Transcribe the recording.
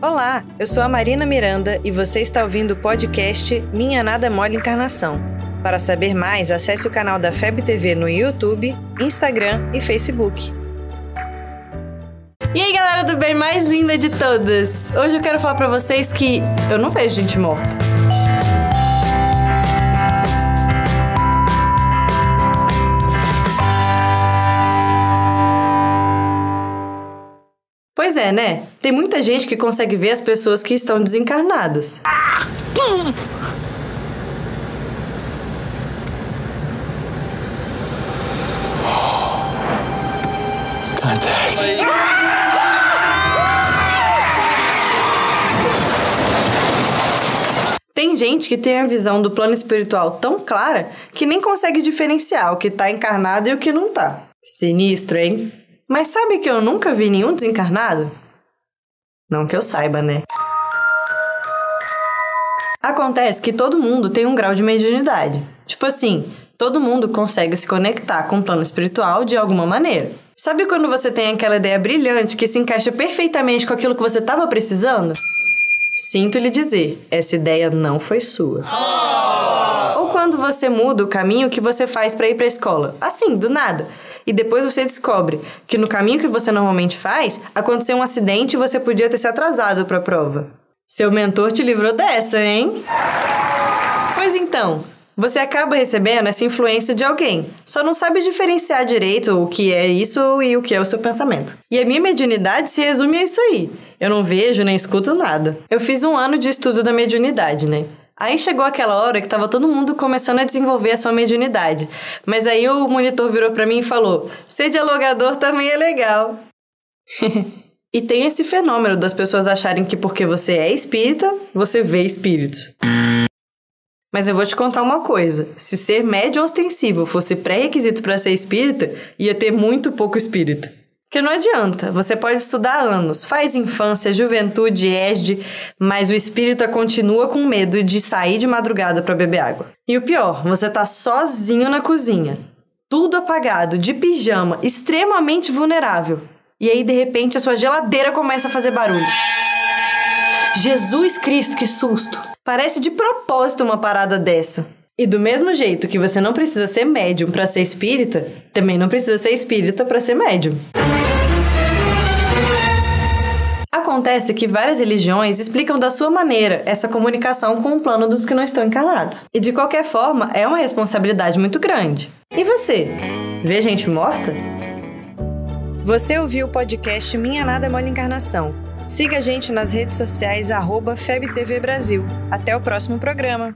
Olá, eu sou a Marina Miranda e você está ouvindo o podcast Minha Nada Mole Encarnação. Para saber mais, acesse o canal da FEB TV no YouTube, Instagram e Facebook. E aí, galera do bem mais linda de todas! Hoje eu quero falar pra vocês que eu não vejo gente morta. Pois é, né? Tem muita gente que consegue ver as pessoas que estão desencarnadas. Tem gente que tem a visão do plano espiritual tão clara que nem consegue diferenciar o que tá encarnado e o que não tá. Sinistro, hein? Mas sabe que eu nunca vi nenhum desencarnado? Não que eu saiba, né? Acontece que todo mundo tem um grau de mediunidade. Tipo assim, todo mundo consegue se conectar com o plano espiritual de alguma maneira. Sabe quando você tem aquela ideia brilhante que se encaixa perfeitamente com aquilo que você estava precisando? Sinto lhe dizer, essa ideia não foi sua. Ou quando você muda o caminho que você faz para ir para a escola, assim, do nada. E depois você descobre que no caminho que você normalmente faz, aconteceu um acidente e você podia ter se atrasado para a prova. Seu mentor te livrou dessa, hein? Pois então, você acaba recebendo essa influência de alguém, só não sabe diferenciar direito o que é isso e o que é o seu pensamento. E a minha mediunidade se resume a isso aí. Eu não vejo nem escuto nada. Eu fiz um ano de estudo da mediunidade, né? Aí chegou aquela hora que tava todo mundo começando a desenvolver a sua mediunidade. Mas aí o monitor virou para mim e falou: "Ser dialogador também é legal". e tem esse fenômeno das pessoas acharem que porque você é espírita, você vê espíritos. Mas eu vou te contar uma coisa: se ser médium ostensivo fosse pré-requisito para ser espírita, ia ter muito pouco espírita. Porque não adianta, você pode estudar anos, faz infância, juventude, ESD, mas o espírita continua com medo de sair de madrugada para beber água. E o pior, você tá sozinho na cozinha, tudo apagado, de pijama, extremamente vulnerável. E aí, de repente, a sua geladeira começa a fazer barulho. Jesus Cristo, que susto! Parece de propósito uma parada dessa. E do mesmo jeito que você não precisa ser médium para ser espírita, também não precisa ser espírita para ser médium. Acontece que várias religiões explicam da sua maneira essa comunicação com o plano dos que não estão encarnados. E de qualquer forma, é uma responsabilidade muito grande. E você? Vê gente morta? Você ouviu o podcast Minha Nada é Mole Encarnação. Siga a gente nas redes sociais, FebTV Brasil. Até o próximo programa.